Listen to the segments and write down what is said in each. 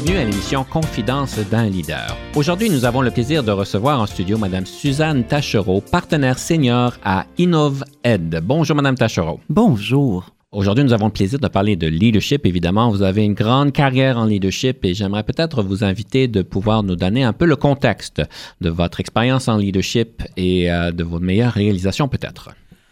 Bienvenue à l'émission Confidence d'un leader. Aujourd'hui, nous avons le plaisir de recevoir en studio Madame Suzanne Tachereau, partenaire senior à InnovEd. Bonjour Madame Tachereau. Bonjour. Aujourd'hui, nous avons le plaisir de parler de leadership. Évidemment, vous avez une grande carrière en leadership et j'aimerais peut-être vous inviter de pouvoir nous donner un peu le contexte de votre expérience en leadership et euh, de vos meilleures réalisations peut-être.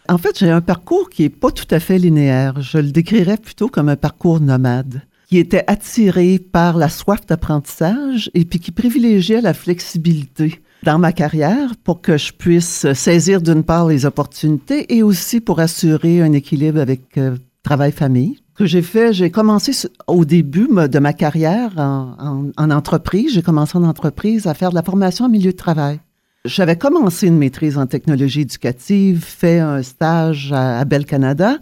En fait, j'ai un parcours qui n'est pas tout à fait linéaire. Je le décrirais plutôt comme un parcours nomade qui était attiré par la soif d'apprentissage et puis qui privilégiait la flexibilité dans ma carrière pour que je puisse saisir d'une part les opportunités et aussi pour assurer un équilibre avec euh, travail-famille. Que j'ai fait, j'ai commencé au début de ma carrière en, en entreprise. J'ai commencé en entreprise à faire de la formation en milieu de travail. J'avais commencé une maîtrise en technologie éducative, fait un stage à, à Bell Canada,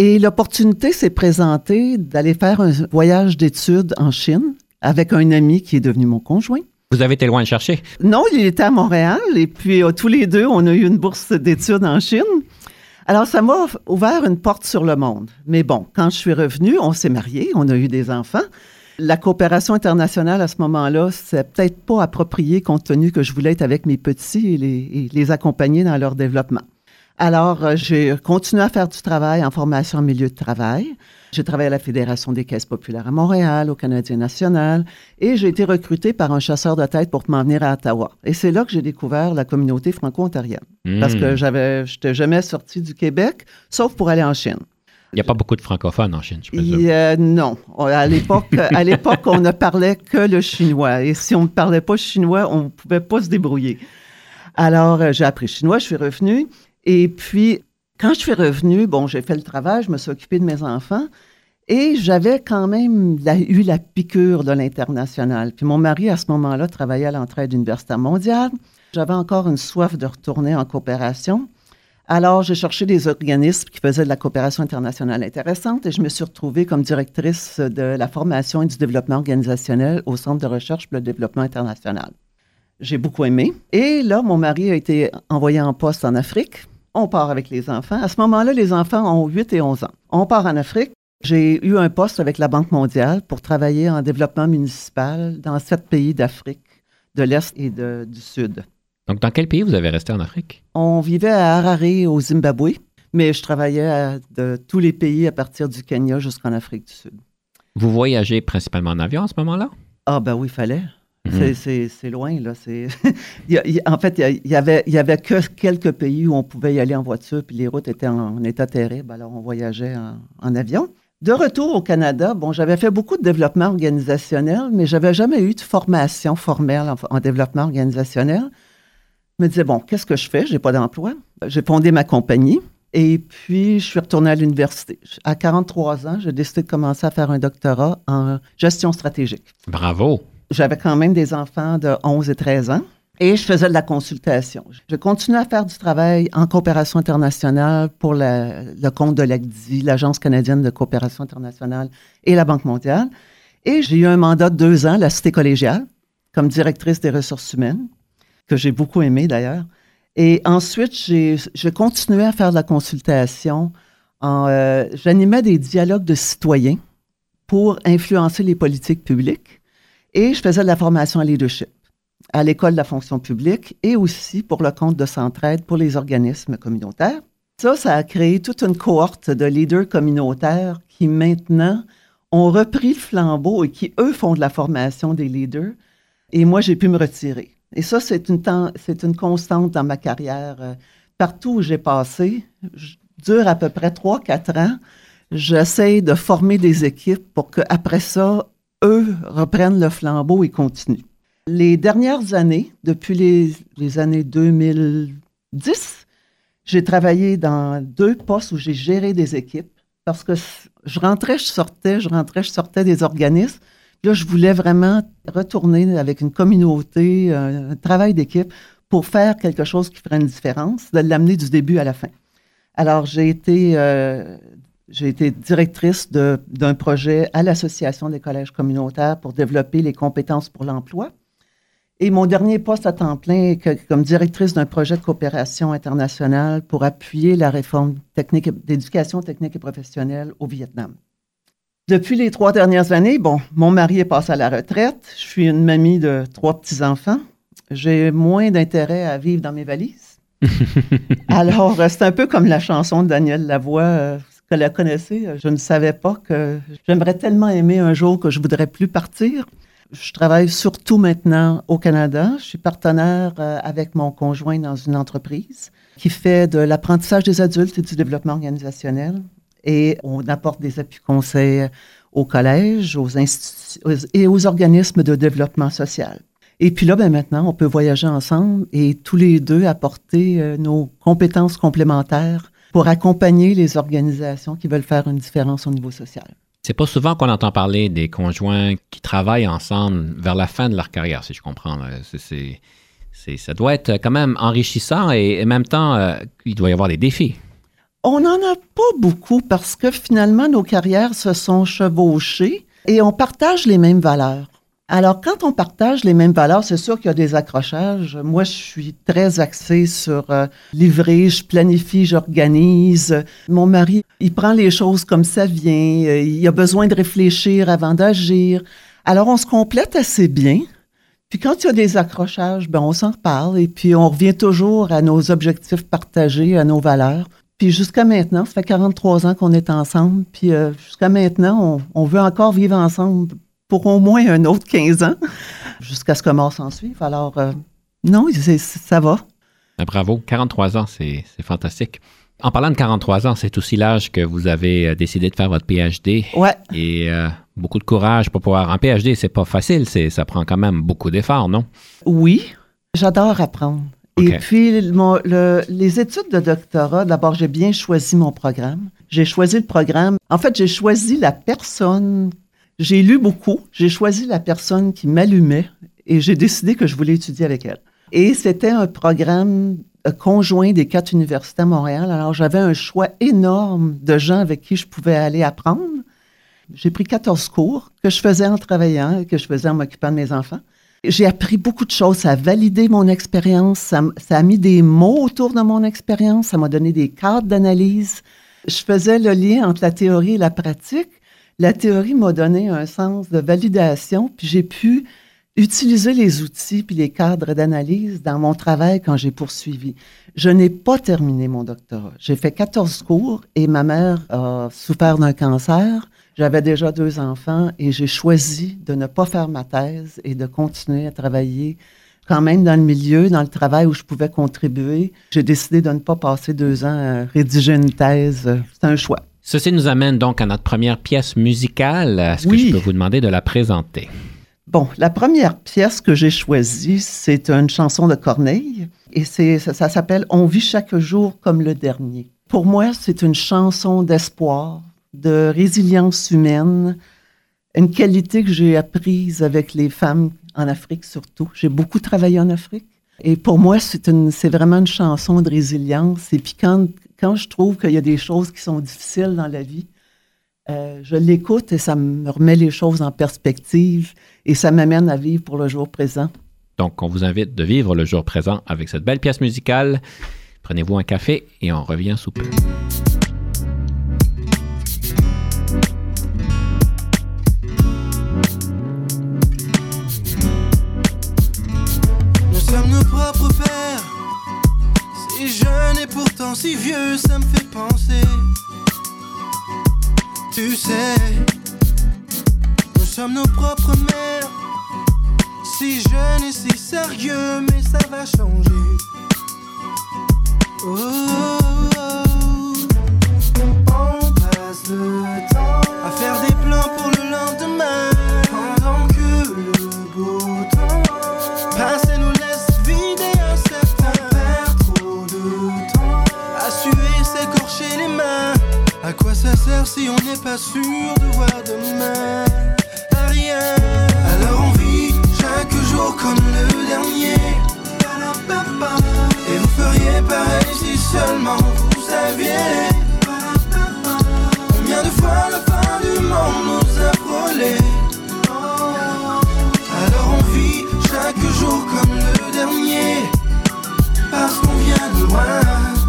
et l'opportunité s'est présentée d'aller faire un voyage d'études en Chine avec un ami qui est devenu mon conjoint. Vous avez été loin de chercher? Non, il était à Montréal et puis euh, tous les deux, on a eu une bourse d'études en Chine. Alors, ça m'a ouvert une porte sur le monde. Mais bon, quand je suis revenue, on s'est mariés, on a eu des enfants. La coopération internationale à ce moment-là, c'est peut-être pas approprié compte tenu que je voulais être avec mes petits et les, et les accompagner dans leur développement. Alors, euh, j'ai continué à faire du travail en formation en milieu de travail. J'ai travaillé à la Fédération des caisses populaires à Montréal, au Canadien national, et j'ai été recruté par un chasseur de tête pour m'en venir à Ottawa. Et c'est là que j'ai découvert la communauté franco-ontarienne. Parce que hmm. j'avais, j'étais jamais sorti du Québec, sauf pour aller en Chine. Il n'y a pas beaucoup de francophones en Chine, je présume. non. À l'époque, à l'époque, on ne parlait que le chinois. Et si on ne parlait pas chinois, on ne pouvait pas se débrouiller. Alors, euh, j'ai appris chinois, je suis revenu. Et puis, quand je suis revenue, bon, j'ai fait le travail, je me suis occupée de mes enfants. Et j'avais quand même eu la piqûre de l'international. Puis mon mari, à ce moment-là, travaillait à l'entraide universitaire mondiale. J'avais encore une soif de retourner en coopération. Alors, j'ai cherché des organismes qui faisaient de la coopération internationale intéressante et je me suis retrouvée comme directrice de la formation et du développement organisationnel au Centre de recherche pour le développement international. J'ai beaucoup aimé. Et là, mon mari a été envoyé en poste en Afrique on part avec les enfants. À ce moment-là, les enfants ont 8 et 11 ans. On part en Afrique. J'ai eu un poste avec la Banque mondiale pour travailler en développement municipal dans sept pays d'Afrique, de l'Est et du Sud. Donc, dans quel pays vous avez resté en Afrique? On vivait à Harare, au Zimbabwe, mais je travaillais de tous les pays à partir du Kenya jusqu'en Afrique du Sud. Vous voyagez principalement en avion à ce moment-là? Ah, ben oui, il fallait. Mhm. C'est loin, là. en fait, il y, avait, y avait que quelques pays où on pouvait y aller en voiture, puis les routes étaient en, état terrible, alors on voyageait en, avion. De retour au Canada, bon, j'avais fait beaucoup de développement organisationnel, mais j'avais jamais eu de formation formelle en, développement organisationnel. Je me disais, bon, qu'est-ce que je fais? J'ai pas d'emploi. J'ai fondé ma compagnie. Et puis, je suis retournée à l'université. À 43 ans, j'ai décidé de commencer à faire un doctorat en gestion stratégique. Bravo! J'avais quand même des enfants de 11 et 13 ans. Et je faisais de la consultation. Je continuais à faire du travail en coopération internationale pour le compte de l'ACDI, l'Agence canadienne de coopération internationale et la Banque mondiale. Et j'ai eu un mandat de deux ans à la Cité collégiale comme directrice des ressources humaines, que j'ai beaucoup aimé d'ailleurs. Et ensuite, j'ai continué à faire de la consultation. Euh, j'animais des dialogues de citoyens pour influencer les politiques publiques. Et je faisais de la formation en leadership à l'école de la fonction publique et aussi pour le compte de Centraide pour les organismes communautaires. Ça, ça a créé toute une cohorte de leaders communautaires qui maintenant ont repris le flambeau et qui, eux, font de la formation des leaders. Et moi, j'ai pu me retirer. Et ça, c'est une, constante dans ma carrière. Euh, partout où j'ai passé, je dure à peu près 3-4 ans. J'essaie de former des équipes pour qu'après ça, eux reprennent le flambeau et continuent. Les dernières années, depuis les, années 2010, j'ai travaillé dans deux postes où j'ai géré des équipes parce que je rentrais, je sortais, je rentrais, je sortais des organismes. Là, je voulais vraiment retourner avec une communauté, un travail d'équipe pour faire quelque chose qui ferait une différence, de l'amener du début à la fin. Alors, j'ai été, euh, j'ai été directrice d'un projet à l'Association des collèges communautaires pour développer les compétences pour l'emploi. Et mon dernier poste à temps plein comme directrice d'un projet de coopération internationale pour appuyer la réforme technique d'éducation technique et professionnelle au Vietnam. Depuis les trois dernières années, bon, mon mari est passé à la retraite. Je suis une mamie de trois petits-enfants. J'ai moins d'intérêt à vivre dans mes valises. Alors, euh, c'est un peu comme la chanson de Daniel Lavoie, euh, que la connaissez. Je ne savais pas que j'aimerais tellement aimer un jour que je voudrais plus partir. Je travaille surtout maintenant au Canada. Je suis partenaire euh, avec mon conjoint dans une entreprise qui fait de l'apprentissage des adultes et du développement organisationnel et on apporte des appuis conseils aux collèges, aux instituts et aux organismes de développement social. Et puis là, ben maintenant, on peut voyager ensemble et tous les deux apporter euh, nos compétences complémentaires pour accompagner les organisations qui veulent faire une différence au niveau social. C'est pas souvent qu'on entend parler des conjoints qui travaillent ensemble vers la fin de leur carrière, si je comprends. C'est, ça doit être quand même enrichissant et en même temps, euh, il doit y avoir des défis. On n'en a pas beaucoup parce que finalement, nos carrières se sont chevauchées et on partage les mêmes valeurs. Alors, quand on partage les mêmes valeurs, c'est sûr qu'il y a des accrochages. Moi, je suis très axée sur euh, livrer, je planifie, j'organise. Mon mari, il prend les choses comme ça vient. Euh, il a besoin de réfléchir avant d'agir. Alors, on se complète assez bien. Puis quand il y a des accrochages, ben on s'en reparle et puis on revient toujours à nos objectifs partagés, à nos valeurs. Puis jusqu'à maintenant, ça fait 43 ans qu'on est ensemble. Puis euh, jusqu'à maintenant, on, veut encore vivre ensemble pour au moins un autre 15 ans, jusqu'à ce que mort s'en suive. Alors, euh, non, ça va. Ben, bravo. 43 ans, c'est fantastique. En parlant de 43 ans, c'est aussi l'âge que vous avez euh, décidé de faire votre PhD. Ouais. Et beaucoup de courage pour pouvoir. En PhD, c'est pas facile, ça prend quand même beaucoup d'efforts, non? Oui. J'adore apprendre. Et puis, les études de doctorat, d'abord, j'ai bien choisi mon programme. J'ai choisi le programme. En fait, j'ai choisi la personne. J'ai lu beaucoup. J'ai choisi la personne qui m'allumait et j'ai décidé que je voulais étudier avec elle. Et c'était un programme euh, conjoint des quatre universités à Montréal. Alors, j'avais un choix énorme de gens avec qui je pouvais aller apprendre. J'ai pris 14 cours que je faisais en travaillant, que je faisais en m'occupant de mes enfants. J'ai appris beaucoup de choses. Ça a validé mon expérience. Ça, a mis des mots autour de mon expérience. Ça m'a donné des cadres d'analyse. Je faisais le lien entre la théorie et la pratique. La théorie m'a donné un sens de validation, puis j'ai pu utiliser les outils puis les cadres d'analyse dans mon travail quand j'ai poursuivi. Je n'ai pas terminé mon doctorat. J'ai fait 14 cours et ma mère a souffert d'un cancer. J'avais déjà deux enfants et j'ai choisi de ne pas faire ma thèse et de continuer à travailler quand même dans le milieu, dans le travail où je pouvais contribuer. J'ai décidé de ne pas passer deux ans à rédiger une thèse. C'est un choix. Ceci nous amène donc à notre première pièce musicale. Est-ce que je peux vous demander de la présenter? Bon, la première pièce que j'ai choisie, c'est une chanson de Corneille et c'est, ça s'appelle On vit chaque jour comme le dernier. Pour moi, c'est une chanson d'espoir, de résilience humaine, une qualité que j'ai apprise avec les femmes en Afrique surtout. J'ai beaucoup travaillé en Afrique. Et pour moi, c'est, une, c'est vraiment une chanson de résilience. Et puis quand, quand je trouve qu'il y a des choses qui sont difficiles dans la vie, euh, je l'écoute et ça me remet les choses en perspective et ça m'amène à vivre pour le jour présent. Donc, on vous invite de vivre le jour présent avec cette belle pièce musicale. Prenez-vous un café et on revient sous peu. si vieux, ça me fait penser. Tu sais, nous sommes nos propres mères. Si jeunes et si sérieux, mais ça va changer. Oh, oh, oh. On passe le temps à faire des plans pour le lendemain. Faire si on n'est pas sûr de voir demain Rien? Alors on vit chaque jour comme le dernier. Et vous feriez pareil si seulement vous saviez. Combien de fois la fin du monde nous a frôlé? Alors on vit chaque jour comme le dernier. Parce qu'on vient de loin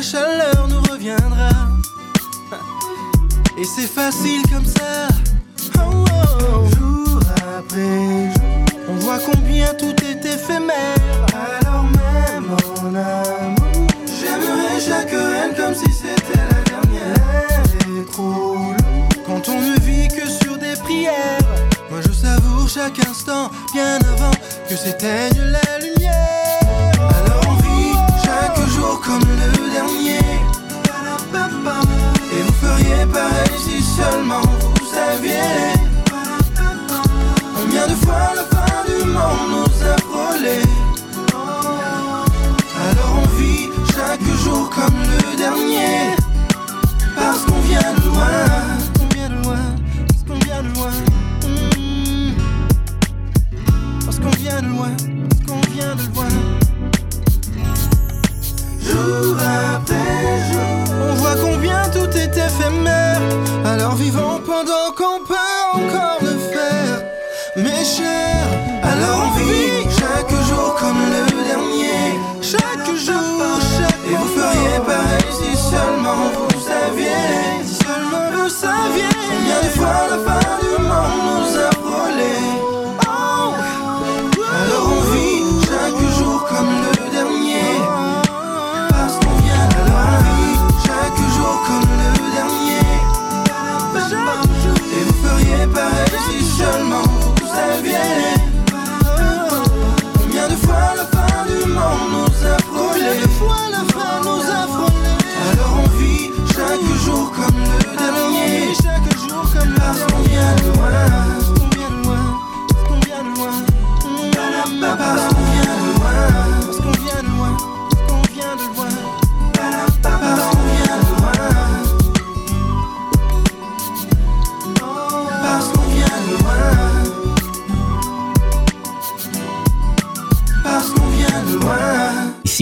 la chaleur nous reviendra. Et c'est facile comme ça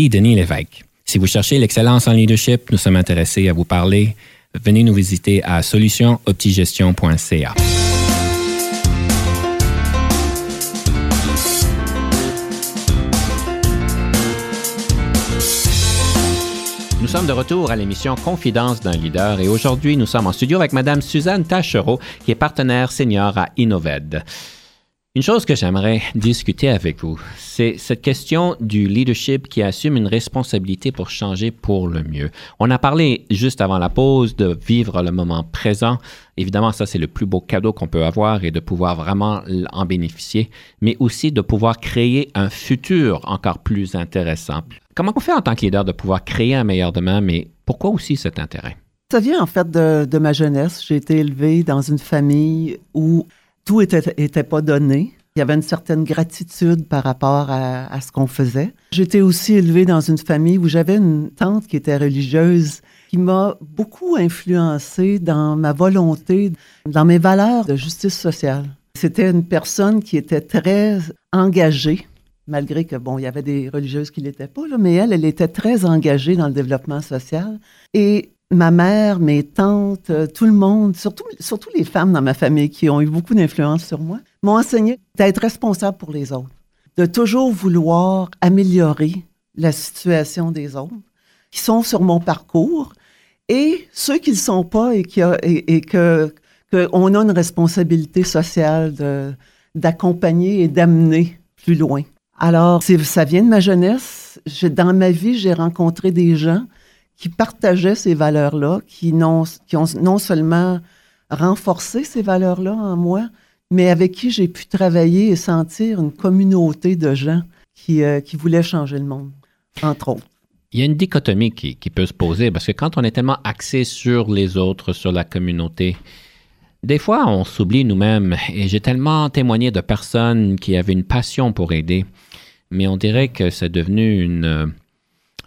Denis Lévesque. Si vous cherchez l'excellence en leadership, nous sommes intéressés à vous parler. Venez nous visiter à solutionoptigestion.ca. Nous sommes de retour à l'émission Confidence d'un leader et aujourd'hui nous sommes en studio avec Madame Suzanne Tachereau qui est partenaire senior à Innoved. Une chose que j'aimerais discuter avec vous, c'est cette question du leadership qui assume une responsabilité pour changer pour le mieux. On a parlé juste avant la pause de vivre le moment présent. Évidemment, ça, c'est le plus beau cadeau qu'on peut avoir et de pouvoir vraiment en bénéficier, mais aussi de pouvoir créer un futur encore plus intéressant. Comment on fait en tant que leader de pouvoir créer un meilleur demain, mais pourquoi aussi cet intérêt? Ça vient en fait de, ma jeunesse. J'ai été élevée dans une famille où tout était, pas donné. Il y avait une certaine gratitude par rapport à, ce qu'on faisait. J'étais aussi élevée dans une famille où j'avais une tante qui était religieuse qui m'a beaucoup influencée dans ma volonté, dans mes valeurs de justice sociale. C'était une personne qui était très engagée, malgré que, bon, il y avait des religieuses qui ne l'étaient pas, mais elle, elle était très engagée dans le développement social. Et ma mère, mes tantes, euh, tout le monde, surtout, surtout les femmes dans ma famille qui ont eu beaucoup d'influence sur moi, m'ont enseigné d'être responsable pour les autres, de toujours vouloir améliorer la situation des autres qui sont sur mon parcours et ceux qui ne le sont pas et, qui et, que qu'on a une responsabilité sociale de, d'accompagner et d'amener plus loin. Alors, c'est- ça vient de ma jeunesse. Dans ma vie, j'ai rencontré des gens qui partageaient ces valeurs-là, qui, qui ont non seulement renforcé ces valeurs-là en moi, mais avec qui j'ai pu travailler et sentir une communauté de gens qui, euh, qui voulaient changer le monde, entre autres. Il y a une dichotomie qui, qui peut se poser parce que quand on est tellement axé sur les autres, sur la communauté, des fois on s'oublie nous-mêmes et j'ai tellement témoigné de personnes qui avaient une passion pour aider, mais on dirait que c'est devenu une,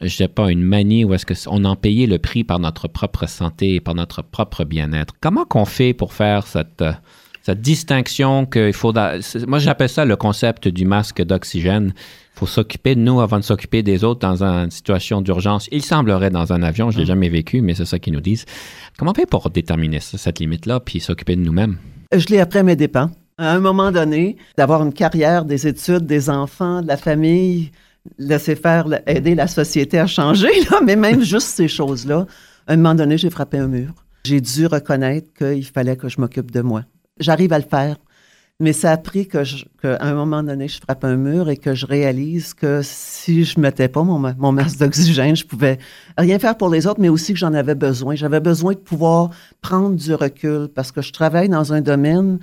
je sais pas, une manie où est-ce qu'on en payait le prix par notre propre santé et par notre propre bien-être. Comment qu'on fait pour faire cette, euh, cette distinction qu'il faut... Moi, j'appelle ça le concept du masque d'oxygène. Il faut s'occuper de nous avant de s'occuper des autres dans une situation d'urgence. Il semblerait dans un avion, je l'ai jamais vécu, mais c'est ça qu'ils nous disent. Comment on fait pour déterminer ça, cette limite-là, puis s'occuper de nous-mêmes? Je l'ai appris à mes dépens. À un moment donné, d'avoir une carrière, des études, des enfants, de la famille, laisser faire, aider la société à changer, mais même juste ces choses-là, à un moment donné, j'ai frappé un mur. J'ai dû reconnaître qu'il fallait que je m'occupe de moi. J'arrive à le faire, mais ça a pris qu'à un moment donné, je frappe un mur et que je réalise que si je ne mettais pas mon, mon masque d'oxygène, je pouvais rien faire pour les autres, mais aussi que j'en avais besoin. J'avais besoin de pouvoir prendre du recul parce que je travaille dans un domaine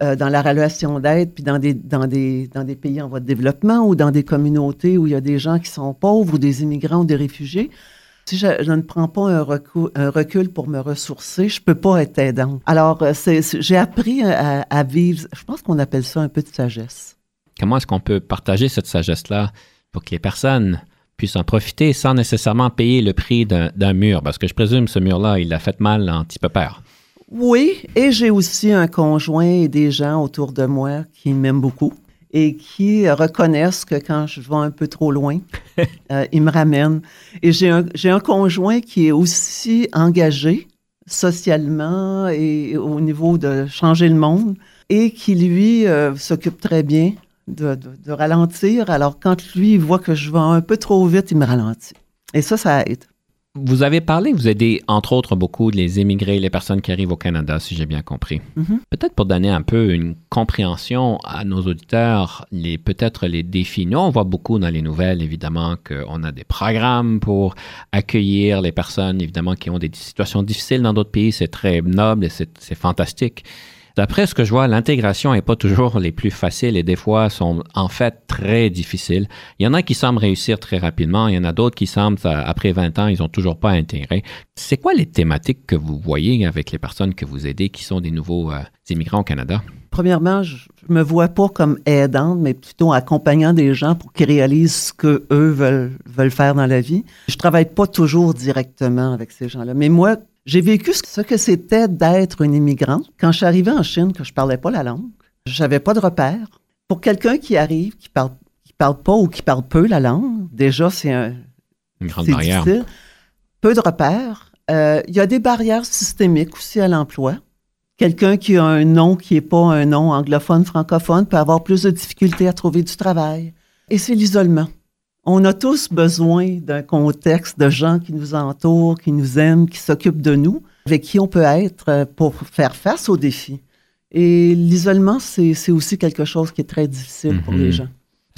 euh, dans la relation d'aide, puis dans des, pays en voie de développement ou dans des communautés où il y a des gens qui sont pauvres ou des immigrants ou des réfugiés. Si je, ne prends pas un recul, pour me ressourcer, je peux pas être aidante. Alors, euh, j'ai appris à, à vivre, je pense qu'on appelle ça un peu de sagesse. Comment est-ce qu'on peut partager cette sagesse-là pour que les personnes puissent en profiter sans nécessairement payer le prix d'un mur? Parce que je présume ce mur-là, il a fait mal en petit peu peur. Oui, et j'ai aussi un conjoint et des gens autour de moi qui m'aiment beaucoup et qui reconnaissent que quand je vais un peu trop loin, euh, ils me ramènent. Et j'ai un, un conjoint qui est aussi engagé socialement et au niveau de changer le monde et qui, lui, euh, s'occupe très bien de, de- de ralentir. Alors, quand lui, il voit que je vais un peu trop vite, il me ralentit. Et ça, ça aide. Vous avez parlé, vous aidez entre autres beaucoup les immigrés, les personnes qui arrivent au Canada, si j'ai bien compris. Mhm. Peut-être pour donner un peu une compréhension à nos auditeurs, les peut-être les défis. Nous, on voit beaucoup dans les nouvelles, évidemment, qu'on a des programmes pour accueillir les personnes, évidemment, qui ont des situations difficiles dans d'autres pays. C'est très noble et c'est fantastique. D'après ce que je vois, l'intégration n'est pas toujours les plus faciles et des fois sont en fait très difficiles. Il y en a qui semblent réussir très rapidement, il y en a d'autres qui semblent, après 20 ans, ils n'ont toujours pas intégré. C'est quoi les thématiques que vous voyez avec les personnes que vous aidez qui sont des nouveaux euh, immigrants au Canada? Premièrement, je ne me vois pas comme aidante, mais plutôt accompagnant des gens pour qu'ils réalisent ce qu'eux veulent, veulent faire dans la vie. Je travaille pas toujours directement avec ces gens-là. Mais moi, j'ai vécu ce que c'était d'être une immigrante. Quand je suis arrivée en Chine, que je parlais pas la langue, j'avais pas de repères. Pour quelqu'un qui arrive, qui parle, qui parle pas ou qui parle peu la langue, déjà, c'est un, Une grande c'est barrière. difficile. Peu de repères. Euh, Il y a des barrières systémiques aussi à l'emploi. Quelqu'un qui a un nom qui n'est pas un nom anglophone, francophone, peut avoir plus de difficultés à trouver du travail. Et c'est l'isolement. On a tous besoin d'un contexte de gens qui nous entourent, qui nous aiment, qui s'occupent de nous, avec qui on peut être euh, pour faire face aux défis. Et l'isolement, c'est aussi quelque chose qui est très difficile pour Mhm. les gens.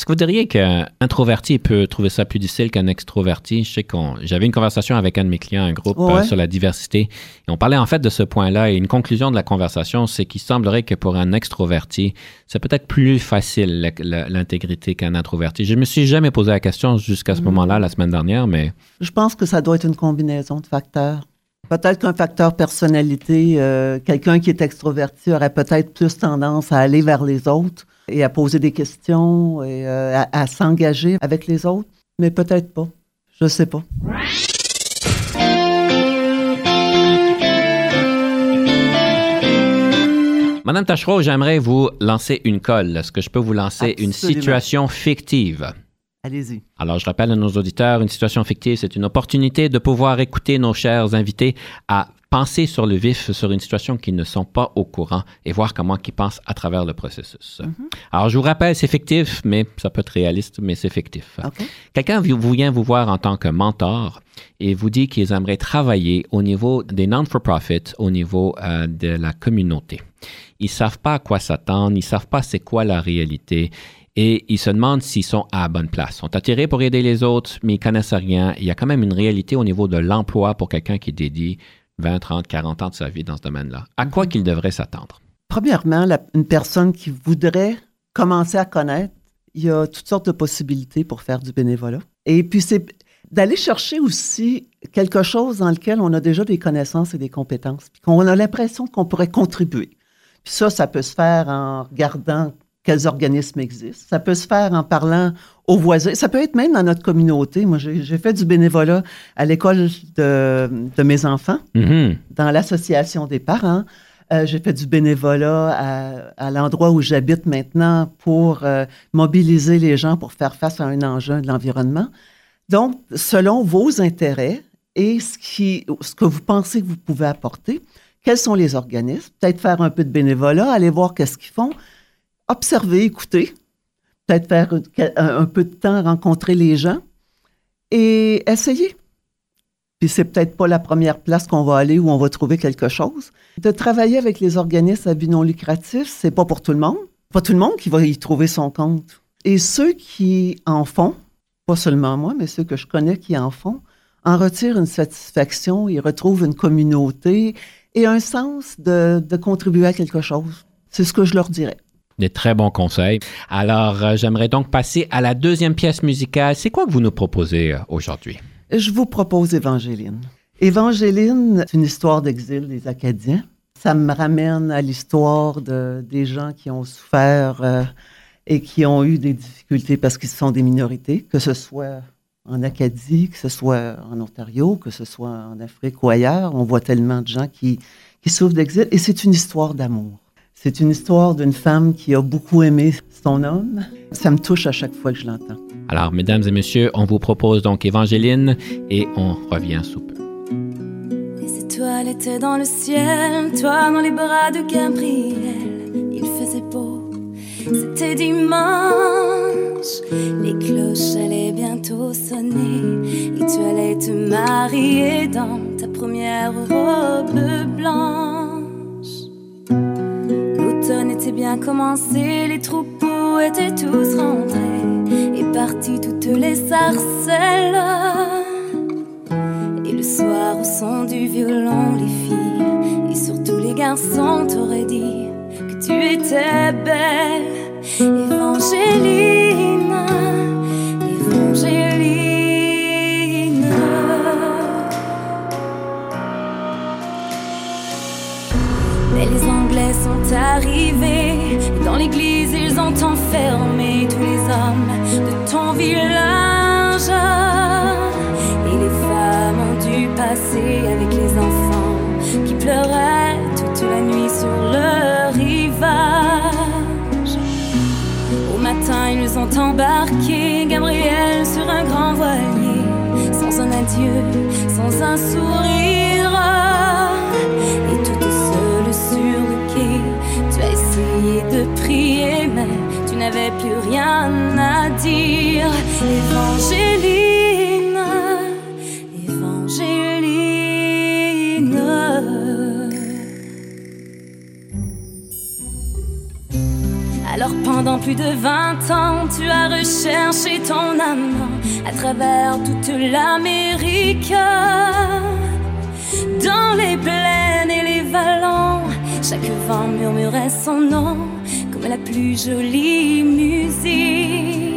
Est-ce que vous diriez qu'un introverti peut trouver ça plus difficile qu'un extroverti? Je sais qu'on, j'avais une conversation avec un de mes clients, un groupe Ouais. euh, sur la diversité, et on parlait en fait de ce point-là, et une conclusion de la conversation, c'est qu'il semblerait que pour un extroverti, c'est peut-être plus facile l'intégrité qu'un introverti. Je me suis jamais posé la question jusqu'à ce Mhm. moment-là, la semaine dernière, mais Je pense que ça doit être une combinaison de facteurs. Peut-être qu'un facteur personnalité, euh, quelqu'un qui est extroverti aurait peut-être plus tendance à aller vers les autres et à poser des questions et euh, à, à s'engager avec les autres, mais peut-être pas. Je sais pas. Madame Tachereau, j'aimerais vous lancer une colle. Est-ce que je peux vous lancer une situation fictive? Allez-y. Alors, je rappelle à nos auditeurs, une situation fictive, c'est une opportunité de pouvoir écouter nos chers invités à penser sur le vif sur une situation qu'ils ne sont pas au courant et voir comment ils pensent à travers le processus. Alors, je vous rappelle, c'est fictif, mais ça peut être réaliste, mais c'est fictif. OK. Quelqu'un vient vous voir en tant que mentor et vous dit qu'ils aimeraient travailler au niveau des non-for-profit, au niveau euh, de la communauté. Ils savent pas à quoi s'attendre, ils savent pas c'est quoi la réalité et ils se demandent s'ils sont à la bonne place. Ils sont attirés pour aider les autres, mais ils connaissent rien. Il y a quand même une réalité au niveau de l'emploi pour quelqu'un qui dédie 20, 30, 40 ans de sa vie dans ce domaine-là. À quoi qu'il devrait s'attendre? Premièrement, la- une personne qui voudrait commencer à connaître, il y a toutes sortes de possibilités pour faire du bénévolat. Et puis, c'est d'aller chercher aussi quelque chose dans lequel on a déjà des connaissances et des compétences, puis qu'on a l'impression qu'on pourrait contribuer. Puis ça, ça peut se faire en regardant quels organismes existent. Ça peut se faire en parlant aux voisins. Ça peut être même dans notre communauté. Moi, j'ai fait du bénévolat à l'école de, de mes enfants Mhm. dans l'association des parents. Euh, j'ai fait du bénévolat à, à l'endroit où j'habite maintenant pour euh, mobiliser les gens pour faire face à un enjeu de l'environnement. Donc, selon vos intérêts et ce, qui, ce que vous pensez que vous pouvez apporter, quels sont les organismes? Peut-être faire un peu de bénévolat, aller voir qu'est-ce qu'ils font, observer, écouter, peut-être faire un, peu de temps, rencontrer les gens et essayer. Puis c'est peut-être pas la première place qu'on va aller où on va trouver quelque chose. De travailler avec les organismes à but non lucratif, c'est pas pour tout le monde. Pas tout le monde qui va y trouver son compte. Et ceux qui en font, pas seulement moi, mais ceux que je connais qui en font, en retirent une satisfaction, ils retrouvent une communauté et un sens de contribuer à quelque chose. C'est ce que je leur dirais. Des très bons conseils. Alors, euh, j'aimerais donc passer à la deuxième pièce musicale. C'est quoi que vous nous proposez euh, aujourd'hui? Je vous propose Évangéline. Évangéline, c'est une histoire d'exil des Acadiens. Ça me ramène à l'histoire de, des gens qui ont souffert euh, et qui ont eu des difficultés parce qu'ils sont des minorités, que ce soit en Acadie, que ce soit en Ontario, que ce soit en Afrique ou ailleurs. On voit tellement de gens qui, qui souffrent d'exil et c'est une histoire d'amour. C'est une histoire d'une femme qui a beaucoup aimé son homme. Ça me touche à chaque fois que je l'entends. Alors, mesdames et messieurs, on vous propose donc Évangéline et on revient sous peu. Les étoiles étaient dans le ciel, toi dans les bras de Gabriel. Il faisait beau, c'était dimanche. Les cloches allaient bientôt sonner et tu allais te marier dans ta première robe blanche. Bien commencé, les troupeaux étaient tous rentrés et partis toutes les sarcelles. Et le soir au son du violon, les filles et surtout les garçons t'auraient dit que tu étais belle, Évangéline, dans l'église ils ont enfermé tous les hommes de ton village. Et les femmes ont dû passer avec les enfants qui pleuraient toute la nuit sur le rivage. Au matin, ils ont embarqué Gabriel sur un grand voilier, sans un adieu, sans un sourire. N'avais plus rien à dire. Évangéline, Évangéline. Alors pendant plus de 20 ans, tu as recherché ton amant à travers toute l'Amérique. Dans les plaines et les vallons, chaque vent murmurait son nom la plus jolie musique.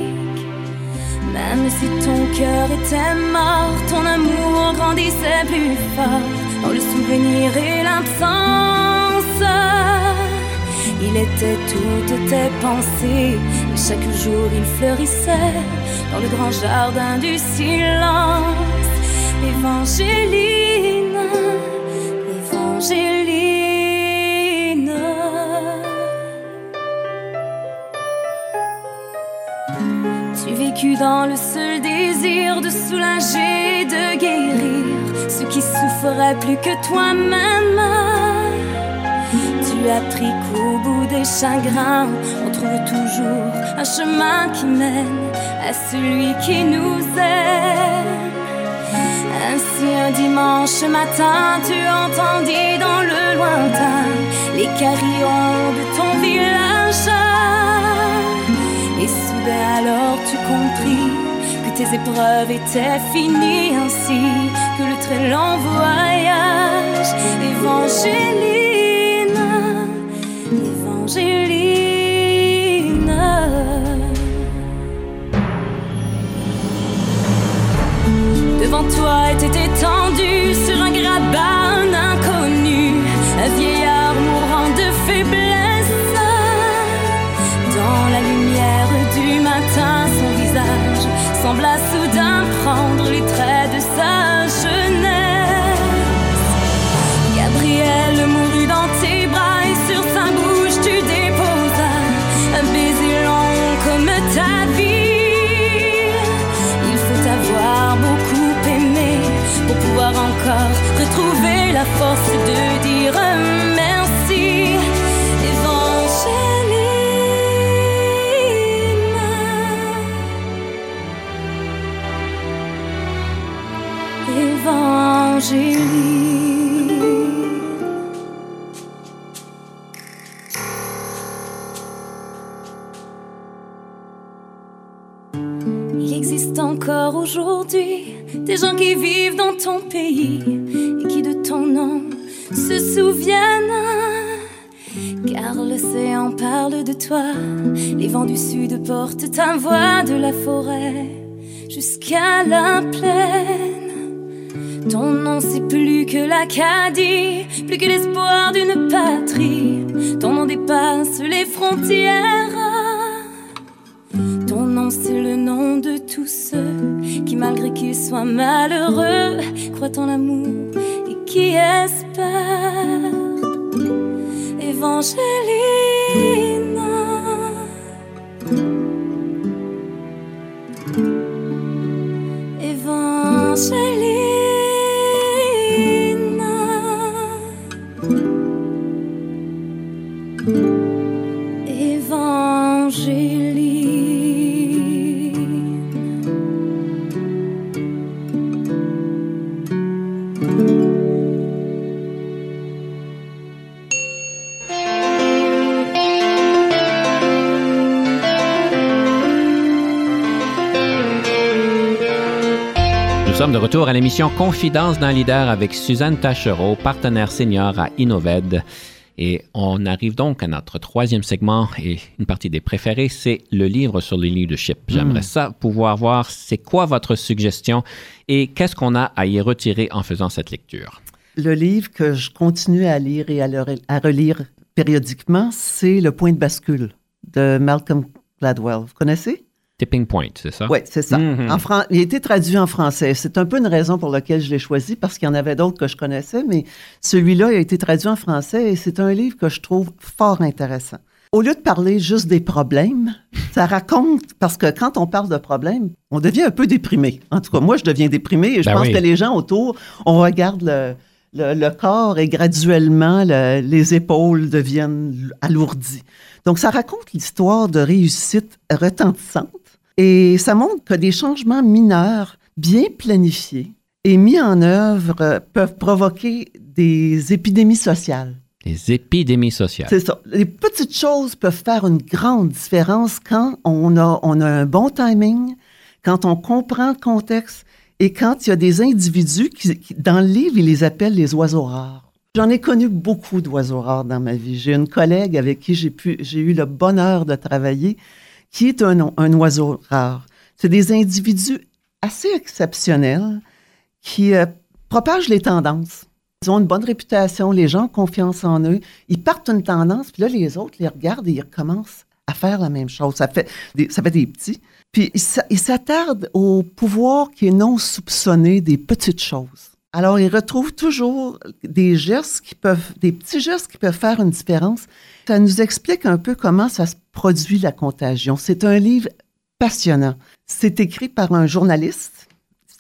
Même si ton cœur était mort, ton amour grandissait plus fort dans le souvenir et l'absence. Il était toutes tes pensées, et chaque jour il fleurissait dans le grand jardin du silence. Évangéline, Évangéline. Dans le seul désir de soulager et de guérir ceux qui souffraient plus que toi-même. Tu as appris qu'au bout des chagrins, on trouve toujours un chemin qui mène à celui qui nous aime. Ainsi un dimanche matin, tu entendis dans le lointain les carillons de ton village alors tu compris que tes épreuves étaient finies ainsi que le très lent voyage. Évangéline, Évangéline. Devant toi était étendu plus que l'Acadie, plus que l'espoir d'une patrie. Ton nom dépasse les frontières. Ton nom c'est le nom de tous ceux qui malgré qu'ils soient malheureux croient en l'amour et qui espèrent. Évangéline. Nous l'émission Confidence d'un leader avec Suzanne Tachereau, partenaire senior à Innoved. Et on arrive donc à notre troisième segment et une partie des préférés, c'est le livre sur le leadership. J'aimerais ça pouvoir voir c'est quoi votre suggestion et qu'est-ce qu'on a à y retirer en faisant cette lecture? Le livre que je continue à lire et à, le- à relire périodiquement, c'est Le point de bascule de Malcolm Gladwell. Vous connaissez? Tipping Point, c'est ça? Oui, c'est ça. Mhm. En Fran- Il a été traduit en français. C'est un peu une raison pour laquelle je l'ai choisi, parce qu'il y en avait d'autres que je connaissais, mais celui-là il a été traduit en français et c'est un livre que je trouve fort intéressant. Au lieu de parler juste des problèmes, ça raconte, parce que quand on parle de problèmes, on devient un peu déprimé. En tout cas, moi, je deviens déprimé et je Ben pense oui. que les gens autour, on regarde le, le- le corps et graduellement, le- les épaules deviennent alourdies. Donc, ça raconte l'histoire de réussite retentissante et ça montre que des changements mineurs, bien planifiés et mis en œuvre, peuvent provoquer des épidémies sociales. Les épidémies sociales. C'est ça. Les petites choses peuvent faire une grande différence quand on a, on a un bon timing, quand on comprend le contexte et quand il y a des individus qui, qui- dans le livre, ils les appellent les oiseaux rares. J'en ai connu beaucoup d'oiseaux rares dans ma vie. J'ai une collègue avec qui j'ai pu, j'ai eu le bonheur de travailler, qui est un, un oiseau rare. C'est des individus assez exceptionnels qui euh, propagent les tendances. Ils ont une bonne réputation, les gens ont confiance en eux. Ils partent une tendance, puis là, les autres les regardent et ils recommencent à faire la même chose. Ça fait des, ça fait des petits. Puis ils s'a- ils s'attardent au pouvoir qui est non soupçonné des petites choses. Alors, ils retrouvent toujours des gestes qui peuvent, des petits gestes qui peuvent faire une différence. Ça nous explique un peu comment ça se produit la contagion. C'est un livre passionnant. C'est écrit par un journaliste.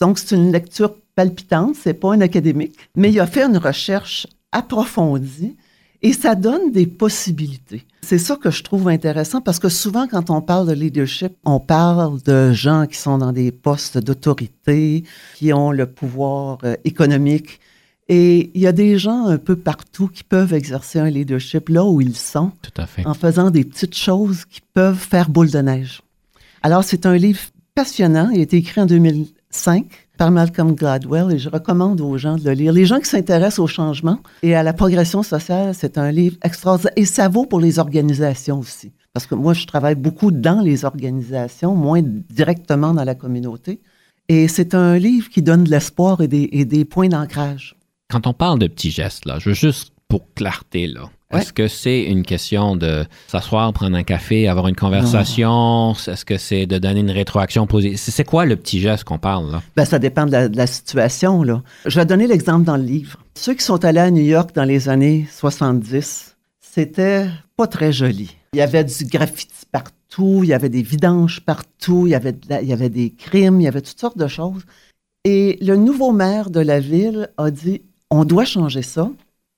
Donc, c'est une lecture palpitante, c'est pas un académique, mais il a fait une recherche approfondie et ça donne des possibilités. C'est ça que je trouve intéressant parce que souvent, quand on parle de leadership, on parle de gens qui sont dans des postes d'autorité, qui ont le pouvoir euh, économique. Et il y a des gens un peu partout qui peuvent exercer un leadership là où ils sont Tout à fait. en faisant des petites choses qui peuvent faire boule de neige. Alors, c'est un livre passionnant. Il a été écrit en 2005 par Malcolm Gladwell et je recommande aux gens de le lire. Les gens qui s'intéressent au changement et à la progression sociale, c'est un livre extraordinaire. Et ça vaut pour les organisations aussi. Parce que moi, je travaille beaucoup dans les organisations, moins directement dans la communauté. Et c'est un livre qui donne de l'espoir et des, et des points d'ancrage. Quand on parle de petits gestes, là, je veux juste pour clarté, là. Ouais. Est-ce que c'est une question de s'asseoir, prendre un café, avoir une conversation? Est-ce que c'est de donner une rétroaction positive? C'est quoi le petit geste qu'on parle, là? Ben, ça dépend de la, de la situation. Là. Je vais donner l'exemple dans le livre. Ceux qui sont allés à New York dans les années 70, c'était pas très joli. Il y avait du graffiti partout, il y avait des vidanges partout, il y avait, la- il y avait des crimes, il y avait toutes sortes de choses. Et le nouveau maire de la ville a dit, on doit changer ça.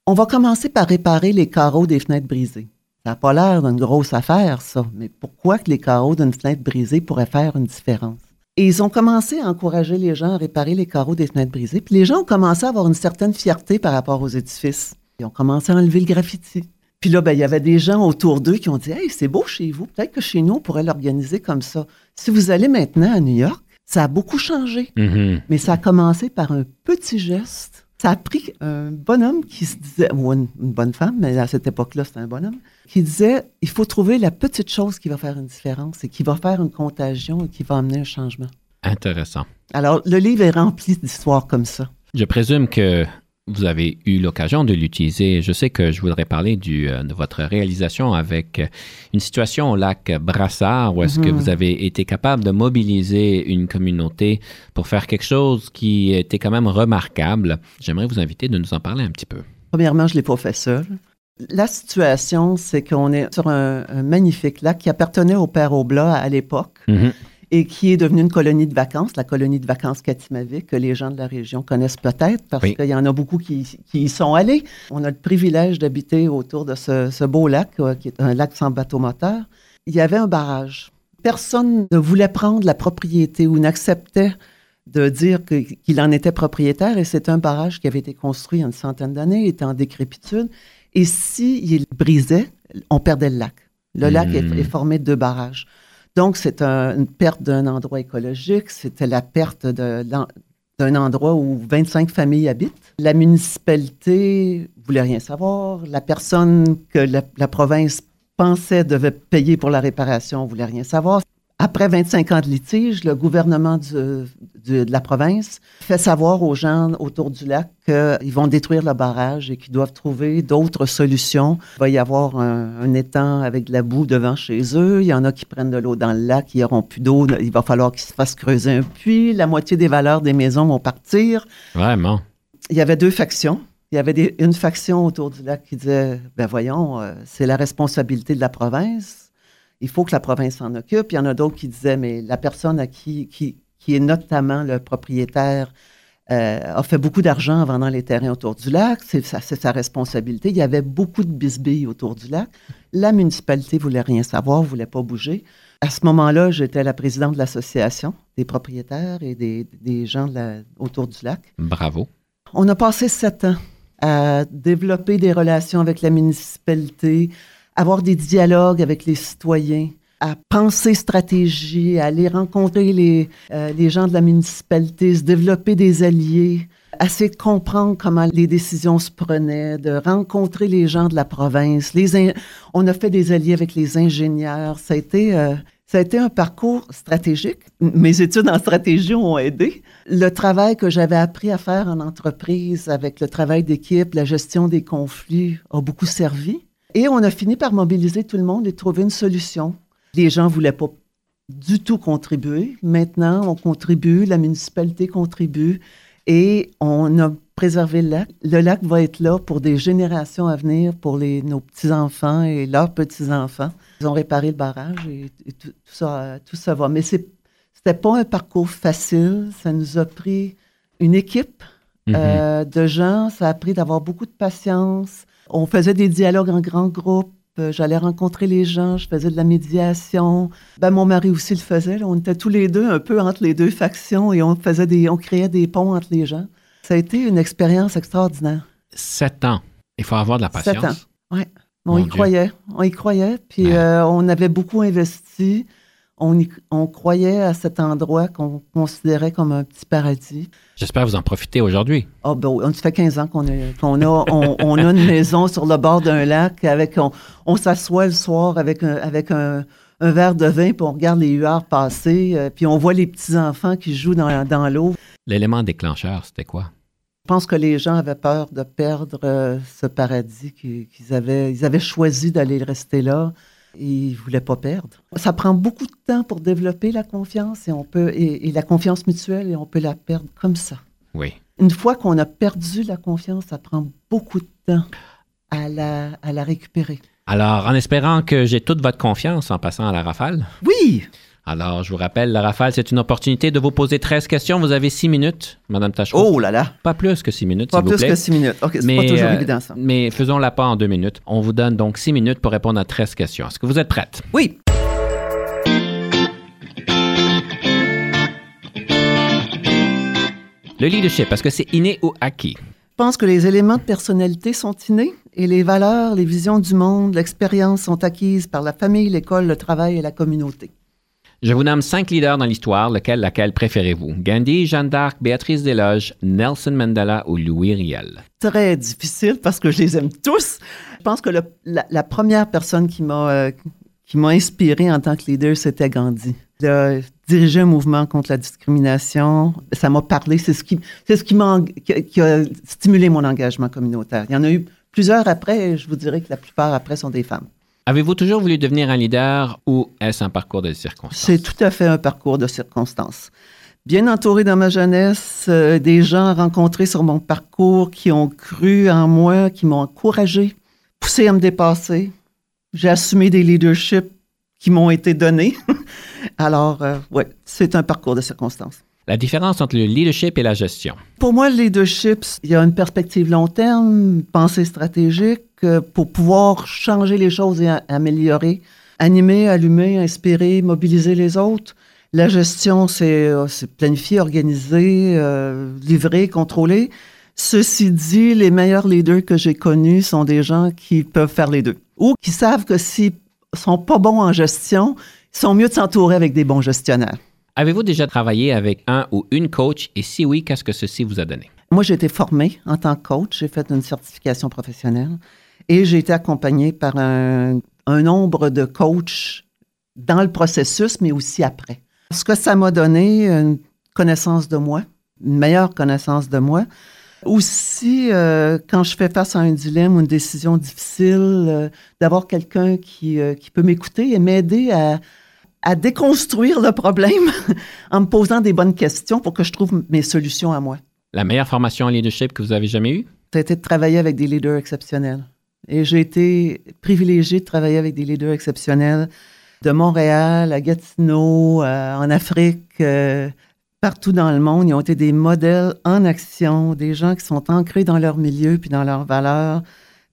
On va commencer par réparer les carreaux des fenêtres brisées. Ça n'a pas l'air d'une grosse affaire, ça. Mais pourquoi que les carreaux d'une fenêtre brisée pourraient faire une différence? Et ils ont commencé à encourager les gens à réparer les carreaux des fenêtres brisées. Puis les gens ont commencé à avoir une certaine fierté par rapport aux édifices. Ils ont commencé à enlever le graffiti. Puis là, ben, il y avait des gens autour d'eux qui ont dit Hey, c'est beau chez vous, peut-être que chez nous, on pourrait l'organiser comme ça. Si vous allez maintenant à New York, ça a beaucoup changé. Mhm. Mais ça a commencé par un petit geste. Ça a pris un bonhomme qui se disait, ou une, une bonne femme, mais à cette époque-là, c'était un bonhomme, qui disait il faut trouver la petite chose qui va faire une différence et qui va faire une contagion et qui va amener un changement. Intéressant. Alors, le livre est rempli d'histoires comme ça. Je présume que vous avez eu l'occasion de l'utiliser. Je sais que je voudrais parler du, euh, de votre réalisation avec euh, une situation au lac Brassard où est-ce que Mhm. vous avez été capable de mobiliser une communauté pour faire quelque chose qui était quand même remarquable. J'aimerais vous inviter de nous en parler un petit peu. Premièrement, je ne l'ai pas fait seul. La situation, c'est qu'on est sur un, un magnifique lac qui appartenait au père Oblat à l'époque Mhm. Et qui est devenu une colonie de vacances, la colonie de vacances Katimavik, que les gens de la région connaissent peut-être parce Oui. qu'il y en a beaucoup qui, qui y sont allés. On a le privilège d'habiter autour de ce, ce beau lac, euh, qui est un lac sans bateau moteur. Il y avait un barrage. Personne ne voulait prendre la propriété ou n'acceptait de dire qu'il en était propriétaire et c'est un barrage qui avait été construit il y a une centaine d'années, était en décrépitude. Et s'il brisait, on perdait le lac. Le lac est, Hmm. est formé de deux barrages. Donc, c'est un- une perte d'un endroit écologique, c'était la perte d'un endroit où 25 familles habitent. La municipalité voulait rien savoir. La personne que la, la province pensait devait payer pour la réparation voulait rien savoir. Après 25 ans de litige, le gouvernement du- du- de la province fait savoir aux gens autour du lac qu'ils vont détruire le barrage et qu'ils doivent trouver d'autres solutions. Il va y avoir un, un étang avec de la boue devant chez eux. Il y en a qui prennent de l'eau dans le lac, ils n'auront plus d'eau. Il va falloir qu'ils se fassent creuser un puits. La moitié des valeurs des maisons vont partir. Vraiment? Il y avait deux factions. Il y avait des- une faction autour du lac qui disait, ben voyons, euh, c'est la responsabilité de la province. Il faut que la province s'en occupe. Il y en a d'autres qui disaient, mais la personne à qui, qui, qui est notamment le propriétaire euh, a fait beaucoup d'argent en vendant les terrains autour du lac. C'est sa, responsabilité. Il y avait beaucoup de bisbilles autour du lac. La municipalité voulait rien savoir, voulait pas bouger. À ce moment-là, j'étais la présidente de l'association des propriétaires et des, des gens de la- autour du lac. Bravo. On a passé sept ans à développer des relations avec la municipalité, avoir des dialogues avec les citoyens, à penser stratégie, à aller rencontrer les, euh, les gens de la municipalité, se développer des alliés, essayer de comprendre comment les décisions se prenaient, de rencontrer les gens de la province. Les on a fait des alliés avec les ingénieurs. Ça a été, euh, ça a été un parcours stratégique. Mes études en stratégie ont aidé. Le travail que j'avais appris à faire en entreprise avec le travail d'équipe, la gestion des conflits a beaucoup servi. Et on a fini par mobiliser tout le monde et trouver une solution. Les gens ne voulaient pas du tout contribuer. Maintenant, on contribue, la municipalité contribue et on a préservé le lac. Le lac va être là pour des générations à venir, pour les, nos petits-enfants et leurs petits-enfants. Ils ont réparé le barrage et, et tout, tout ça, tout ça va. Mais c'est c'était pas un parcours facile. Ça nous a pris une équipe Mhm. euh, de gens. Ça a pris d'avoir beaucoup de patience. On faisait des dialogues en grand groupe. Euh, J'allais rencontrer les gens, je faisais de la médiation. Ben, mon mari aussi le faisait. là. On était tous les deux un peu entre les deux factions et on faisait des, on créait des ponts entre les gens. Ça a été une expérience extraordinaire. Sept ans. Il faut avoir de la Sept patience. ans. Ouais. On Mon y Dieu. croyait. On y croyait. Puis Ouais. euh, on avait beaucoup investi. On, y- on croyait à cet endroit qu'on considérait comme un petit paradis. J'espère que vous en profitez aujourd'hui. Ah ben, on ça fait 15 ans qu'on a, on, on a une maison sur le bord d'un lac avec, on, on s'assoit le soir avec un, avec un, un verre de vin puis on regarde les huards passer euh, puis on voit les petits enfants qui jouent dans, dans l'eau. L'élément déclencheur, c'était quoi? Je pense que les gens avaient peur de perdre euh, ce paradis qu'ils qu'ils avaient, ils avaient choisi d'aller rester là. Et ils ne voulaient pas perdre. Ça prend beaucoup de temps pour développer la confiance et, on peut, et, et la confiance mutuelle et on peut la perdre comme ça. Oui. Une fois qu'on a perdu la confiance, ça prend beaucoup de temps à la, à la récupérer. Alors, en espérant que j'ai toute votre confiance en passant à la rafale, Oui! Alors je vous rappelle, la rafale, c'est une opportunité de vous poser 13 questions. Vous avez 6 minutes, Madame Tachereau. Oh là là! Pas plus que 6 minutes, Pas s'il vous plus plaît. que six minutes. OK, c'est Mais, pas toujours euh, évident, ça. Mais faisons-la pas en deux minutes. On vous donne donc 6 minutes pour répondre à 13 questions. Est-ce que vous êtes prête? Oui! Le leadership, est-ce que c'est inné ou acquis? pense que les éléments de personnalité sont innés et les valeurs, les visions du monde, l'expérience sont acquises par la famille, l'école, le travail et la communauté. Je vous nomme cinq leaders dans l'histoire, lequel, laquelle préférez-vous? Gandhi, Jeanne d'Arc, Béatrice Desloges, Nelson Mandela ou Louis Riel? Très difficile parce que je les aime tous. Je pense que la, première personne qui m'a euh, qui m'a inspiré en tant que leader, c'était Gandhi. A dirigé un mouvement contre la discrimination. Ça m'a parlé. C'est ce qui, c'est ce qui m'a, qui a stimulé mon engagement communautaire. Il y en a eu plusieurs après. et Je vous dirais que la plupart après sont des femmes. Avez-vous toujours voulu devenir un leader ou est-ce un parcours de circonstances? C'est tout à fait un parcours de circonstances. Bien entouré dans ma jeunesse, euh, des gens rencontrés sur mon parcours qui ont cru en moi, qui m'ont encouragé, poussé à me dépasser. J'ai assumé des leaderships qui m'ont été donnés. Alors, euh, ouais, c'est un parcours de circonstances. La différence entre le leadership et la gestion. Pour moi, le leadership, il y a une perspective long terme, pensée stratégique euh, pour pouvoir changer les choses et améliorer, animer, allumer, inspirer, mobiliser les autres. La gestion, c'est euh, planifier, organiser, euh, livrer, contrôler. Ceci dit, les meilleurs leaders que j'ai connus sont des gens qui peuvent faire les deux ou qui savent que s'ils sont pas bons en gestion, ils sont mieux de s'entourer avec des bons gestionnaires. Avez-vous déjà travaillé avec un ou une coach? Et si oui, qu'est-ce que ceci vous a donné? Moi, j'ai été formée en tant que coach. J'ai fait une certification professionnelle et j'ai été accompagnée par un, nombre de coachs dans le processus, mais aussi après. Ce que ça m'a donné, une connaissance de moi, une meilleure connaissance de moi. Aussi, euh, quand je fais face à un dilemme ou une décision difficile, euh, d'avoir quelqu'un euh, qui peut m'écouter et m'aider à, à déconstruire le problème en me posant des bonnes questions pour que je trouve mes solutions à moi. La meilleure formation en leadership que vous avez jamais eue? Ça a été de travailler avec des leaders exceptionnels. Et j'ai été privilégiée de travailler avec des leaders exceptionnels de Montréal à Gatineau, euh, en Afrique, euh, partout dans le monde. Ils ont été des modèles en action, des gens qui sont ancrés dans leur milieu puis dans leurs valeurs,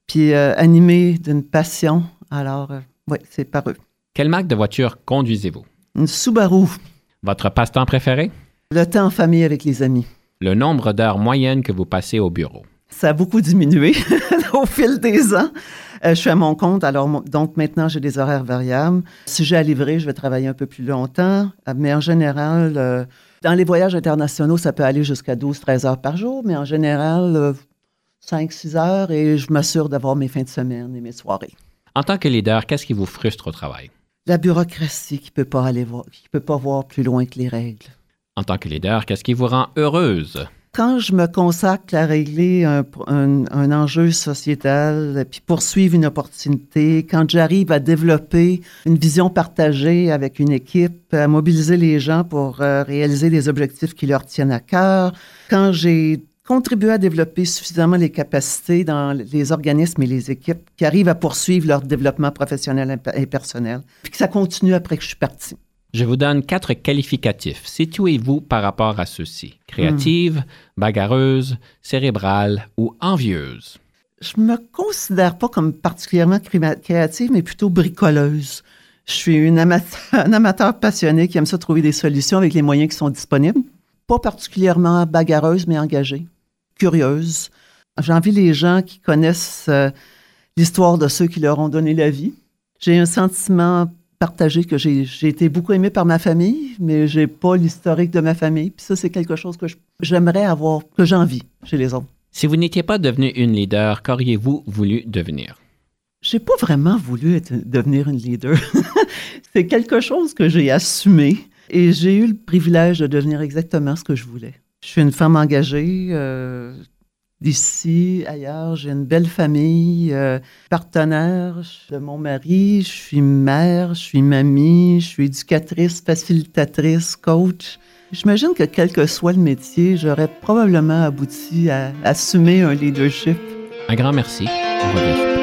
puis euh, animés d'une passion. Alors, oui, c'est par eux. Quelle marque de voiture conduisez-vous? Une Subaru, Votre passe-temps préféré? le temps en famille avec les amis. Le nombre d'heures moyennes que vous passez au bureau? Ça a beaucoup diminué au fil des ans. Euh, je suis à mon compte, alors donc maintenant j'ai des horaires variables. Si j'ai à livrer, je vais travailler un peu plus longtemps, Euh, mais en général, euh, dans les voyages internationaux, ça peut aller jusqu'à 12-13 heures par jour, mais en général, euh, 5-6 heures et je m'assure d'avoir mes fins de semaine et mes soirées. En tant que leader, qu'est-ce qui vous frustre au travail? La bureaucratie qui peut pas aller voir, qui peut pas voir plus loin que les règles. En tant que leader, qu'est-ce qui vous rend heureuse? quand je me consacre à régler un, un- un enjeu sociétal, puis poursuivre une opportunité, quand j'arrive à développer une vision partagée avec une équipe, à mobiliser les gens pour euh, réaliser des objectifs qui leur tiennent à cœur, quand j'ai contribué à développer suffisamment les capacités dans les organismes et les équipes qui arrivent à poursuivre leur développement professionnel et personnel, puis que ça continue après que je suis partie. Je vous donne quatre qualificatifs. Situez-vous par rapport à ceux-ci. Créative, bagarreuse, cérébrale ou envieuse. Je me considère pas comme particulièrement créative, mais plutôt bricoleuse. Je suis une amateur, un amateur passionné qui aime ça trouver des solutions avec les moyens qui sont disponibles. Pas particulièrement bagarreuse, mais engagée, curieuse. J'envie les gens qui connaissent euh, l'histoire de ceux qui leur ont donné la vie. J'ai un sentiment partagé que j'ai j'ai été beaucoup aimée par ma famille, mais j'ai pas l'historique de ma famille. Puis ça, c'est quelque chose que je- j'aimerais avoir, que j'envie chez les autres. Si vous n'étiez pas devenu une leader, qu'auriez-vous voulu devenir? J'ai pas vraiment voulu être, devenir une leader. c'est quelque chose que j'ai assumé et j'ai eu le privilège de devenir exactement ce que je voulais. Je suis une femme engagée euh, d'ici, ailleurs. J'ai une belle famille, euh, partenaire de mon mari. Je suis mère, je suis mamie, je suis éducatrice, facilitatrice, coach. J'imagine que quel que soit le métier, j'aurais probablement abouti à assumer un leadership. Un grand merci. On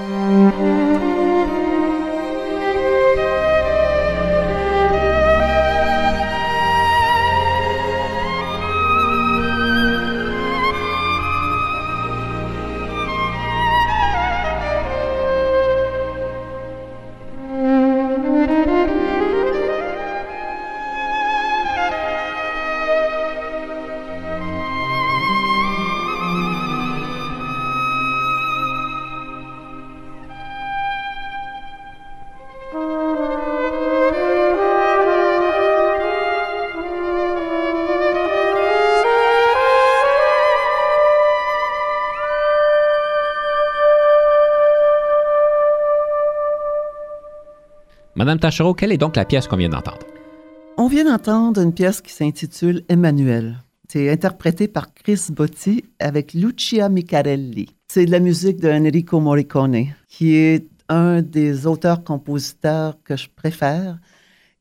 Música Madame Tachereau, quelle est donc la pièce qu'on vient d'entendre? On vient d'entendre une pièce qui s'intitule Emmanuel. C'est interprété par Chris Botti avec Lucia Micarelli. C'est de la musique de Enrico Morricone, qui est un des auteurs-compositeurs que je préfère,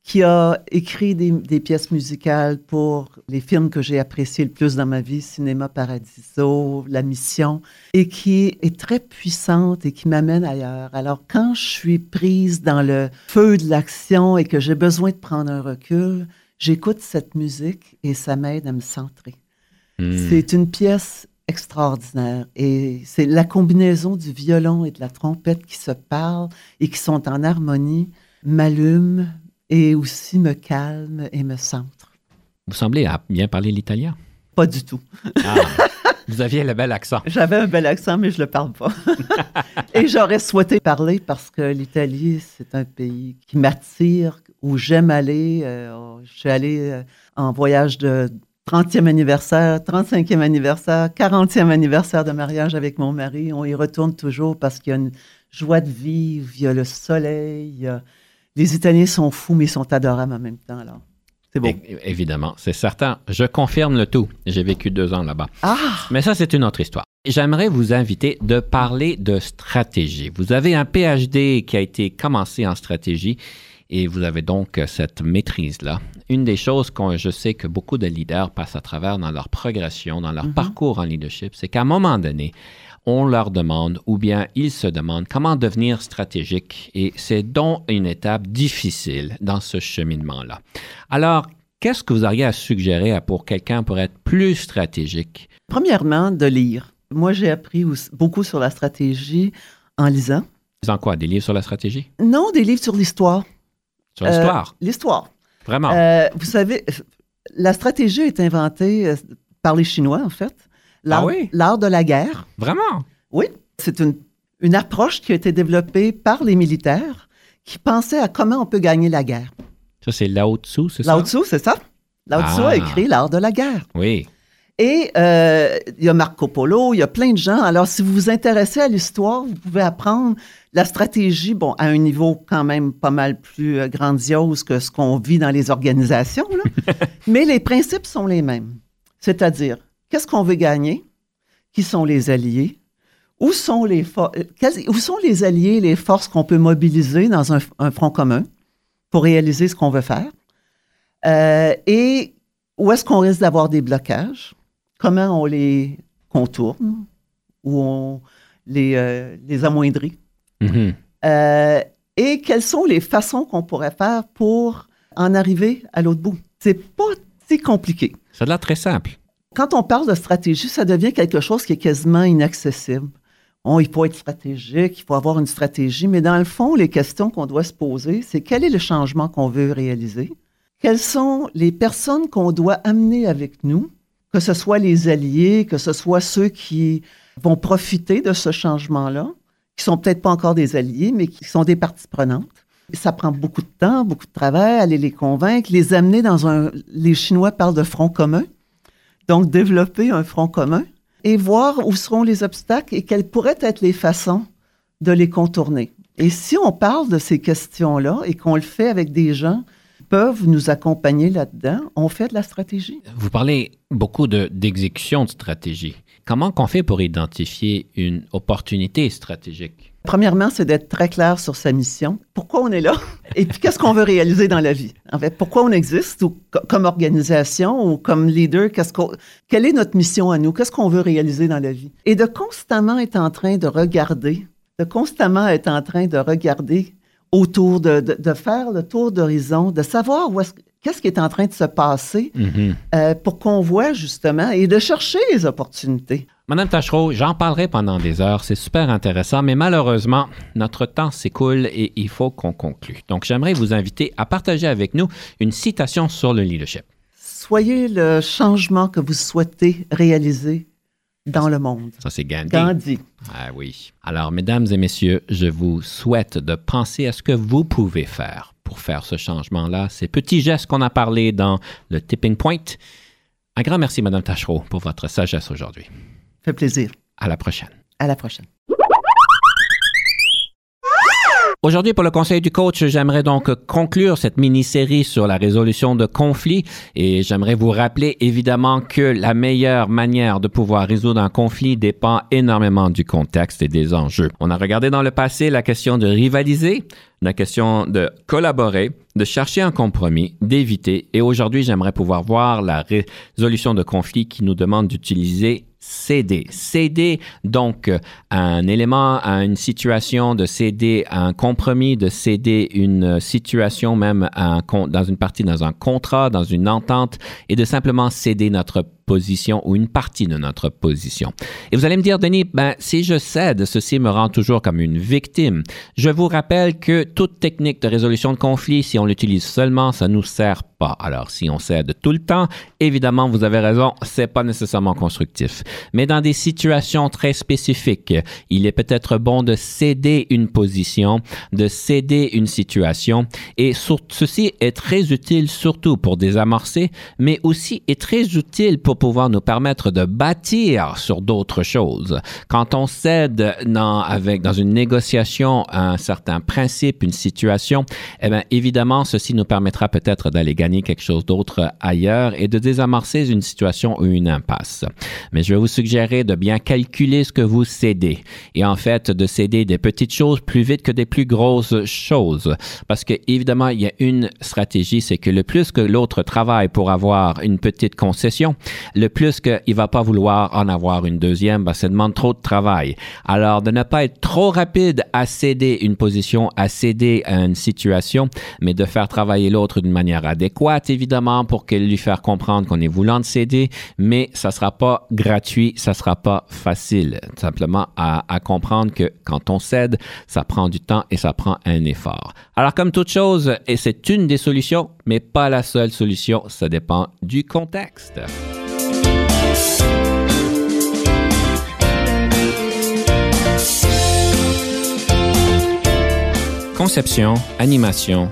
qui a écrit des, des, pièces musicales pour les films que j'ai appréciés le plus dans ma vie, Cinéma Paradiso, La Mission, et qui est très puissante et qui m'amène ailleurs. Alors, quand je suis prise dans le feu de l'action et que j'ai besoin de prendre un recul, j'écoute cette musique et ça m'aide à me centrer. Mmh. C'est une pièce extraordinaire. Et c'est la combinaison du violon et de la trompette qui se parlent et qui sont en harmonie, m'allume et aussi me calme et me centre. Vous semblez bien parler l'italien. Pas du tout. Ah, vous aviez le bel accent. J'avais un bel accent, mais je ne le parle pas. et j'aurais souhaité parler parce que l'Italie, c'est un pays qui m'attire, où j'aime aller. Euh, je suis allée euh, en voyage de 30e anniversaire, 35e anniversaire, 40e anniversaire de mariage avec mon mari. On y retourne toujours parce qu'il y a une joie de vivre, il y a le soleil. Les Italiens sont fous, mais ils sont adorables en même temps. Alors, c'est bon. évidemment, c'est certain. Je confirme le tout. J'ai vécu deux ans là-bas. Ah! Mais ça, c'est une autre histoire. J'aimerais vous inviter de parler de stratégie. Vous avez un PhD qui a été commencé en stratégie et vous avez donc cette maîtrise-là. Une des choses que je sais que beaucoup de leaders passent à travers dans leur progression, dans leur mm -hmm. parcours en leadership, c'est qu'à un moment donné, on leur demande ou bien ils se demandent comment devenir stratégique et c'est donc une étape difficile dans ce cheminement-là. Alors, qu'est-ce que vous auriez à suggérer pour quelqu'un pour être plus stratégique? Premièrement, de lire. Moi, j'ai appris beaucoup sur la stratégie en lisant. Lisant quoi? Des livres sur la stratégie? Non, des livres sur l'histoire. Sur l'histoire? Euh, l'histoire. Vraiment? Euh, vous savez, la stratégie est inventée euh, par les Chinois, en fait. L'art, ah oui? l'art de la guerre. Vraiment? Oui. C'est une, une approche qui a été développée par les militaires qui pensaient à comment on peut gagner la guerre. Ça, c'est Lao Tzu, c'est ça? Lao Tzu, c'est ça. Lao Tzu Ah. a écrit l'art de la guerre. Oui. Et euh, il y a Marco Polo, il y a plein de gens. Alors, si vous vous intéressez à l'histoire, vous pouvez apprendre la stratégie, bon, à un niveau quand même pas mal plus euh, grandiose que ce qu'on vit dans les organisations, là. mais les principes sont les mêmes. C'est-à-dire, qu'est-ce qu'on veut gagner? Qui sont les alliés? Où sont les, où sont les alliés, les forces qu'on peut mobiliser dans un, un front commun pour réaliser ce qu'on veut faire? Euh, et où est-ce qu'on risque d'avoir des blocages? Comment on les contourne? Ou on les, euh, les amoindrit? Mhm. Euh, et quelles sont les façons qu'on pourrait faire pour en arriver à l'autre bout? C'est pas si compliqué. Ça a l'air très simple. Quand on parle de stratégie, ça devient quelque chose qui est quasiment inaccessible. Bon, il faut être stratégique, il faut avoir une stratégie, mais dans le fond, les questions qu'on doit se poser, c'est quel est le changement qu'on veut réaliser? Quelles sont les personnes qu'on doit amener avec nous, que ce soit les alliés, que ce soit ceux qui vont profiter de ce changement-là, qui sont peut-être pas encore des alliés, mais qui sont des parties prenantes. Ça prend beaucoup de temps, beaucoup de travail, aller les convaincre, les amener dans un... Les Chinois parlent de front commun. Donc, développer un front commun et voir où seront les obstacles et quelles pourraient être les façons de les contourner. Et si on parle de ces questions-là et qu'on le fait avec des gens qui peuvent nous accompagner là-dedans, on fait de la stratégie. Vous parlez beaucoup de- d'exécution de, stratégie. Comment qu'on fait pour identifier une opportunité stratégique? Premièrement, c'est d'être très clair sur sa mission. Pourquoi on est là? Et puis, qu'est-ce qu'on veut réaliser dans la vie? En fait, pourquoi on existe ou co- comme organisation ou comme leader? Qu'est-ce qu'on, quelle est notre mission à nous? Qu'est-ce qu'on veut réaliser dans la vie? Et de constamment être en train de regarder, de constamment être en train de regarder autour, de, de, de faire le tour d'horizon, de savoir où est-ce, qu'est-ce qui est en train de se passer Mhm. euh, pour qu'on voit justement et de chercher les opportunités. Madame Tachereau, j'en parlerai pendant des heures, c'est super intéressant, mais malheureusement, notre temps s'écoule et il faut qu'on conclue. Donc, j'aimerais vous inviter à partager avec nous une citation sur le leadership. Soyez le changement que vous souhaitez réaliser dans le monde. Ça, c'est Gandhi. Gandhi. Ah oui. Alors, mesdames et messieurs, je vous souhaite de penser à ce que vous pouvez faire pour faire ce changement-là, ces petits gestes qu'on a parlé dans le tipping point. Un grand merci, Madame Tachereau, pour votre sagesse aujourd'hui. Fait plaisir. À la prochaine. À la prochaine. Aujourd'hui, pour le conseil du coach, j'aimerais donc conclure cette mini-série sur la résolution de conflits et j'aimerais vous rappeler évidemment que la meilleure manière de pouvoir résoudre un conflit dépend énormément du contexte et des enjeux. On a regardé dans le passé la question de rivaliser, la question de collaborer, de chercher un compromis, d'éviter et aujourd'hui, j'aimerais pouvoir voir la résolution de conflits qui nous demande d'utiliser céder. Céder donc un élément à une situation, de céder un compromis, de céder une situation même dans une partie, dans un contrat, dans une entente et de simplement céder notre position ou une partie de notre position. Et vous allez me dire, Denis, ben, si je cède, ceci me rend toujours comme une victime. Je vous rappelle que toute technique de résolution de conflit, si on l'utilise seulement, ça nous sert pas. Alors, si on cède tout le temps, évidemment, vous avez raison, c'est pas nécessairement constructif. Mais dans des situations très spécifiques, il est peut-être bon de céder une position, de céder une situation. Et ceci est très utile surtout pour désamorcer, mais aussi est très utile pour pouvoir nous permettre de bâtir sur d'autres choses. Quand on cède dans, avec, dans une négociation un certain principe, une situation, eh bien, évidemment, ceci nous permettra peut-être d'aller gagner quelque chose d'autre ailleurs et de désamorcer une situation ou une impasse. Mais je vais vous suggérer de bien calculer ce que vous cédez et en fait de céder des petites choses plus vite que des plus grosses choses. Parce que, évidemment, il y a une stratégie, c'est que le plus que l'autre travaille pour avoir une petite concession, le plus qu'il va pas vouloir en avoir une deuxième, ben, ça demande trop de travail. Alors, de ne pas être trop rapide à céder une position, à céder à une situation, mais de faire travailler l'autre d'une manière adéquate, évidemment, pour lui faire comprendre qu'on est voulant de céder, mais ça sera pas gratuit, ça sera pas facile. Simplement à comprendre que quand on cède, ça prend du temps et ça prend un effort. Alors, comme toute chose, et c'est une des solutions, mais pas la seule solution, ça dépend du contexte. Conception, animation,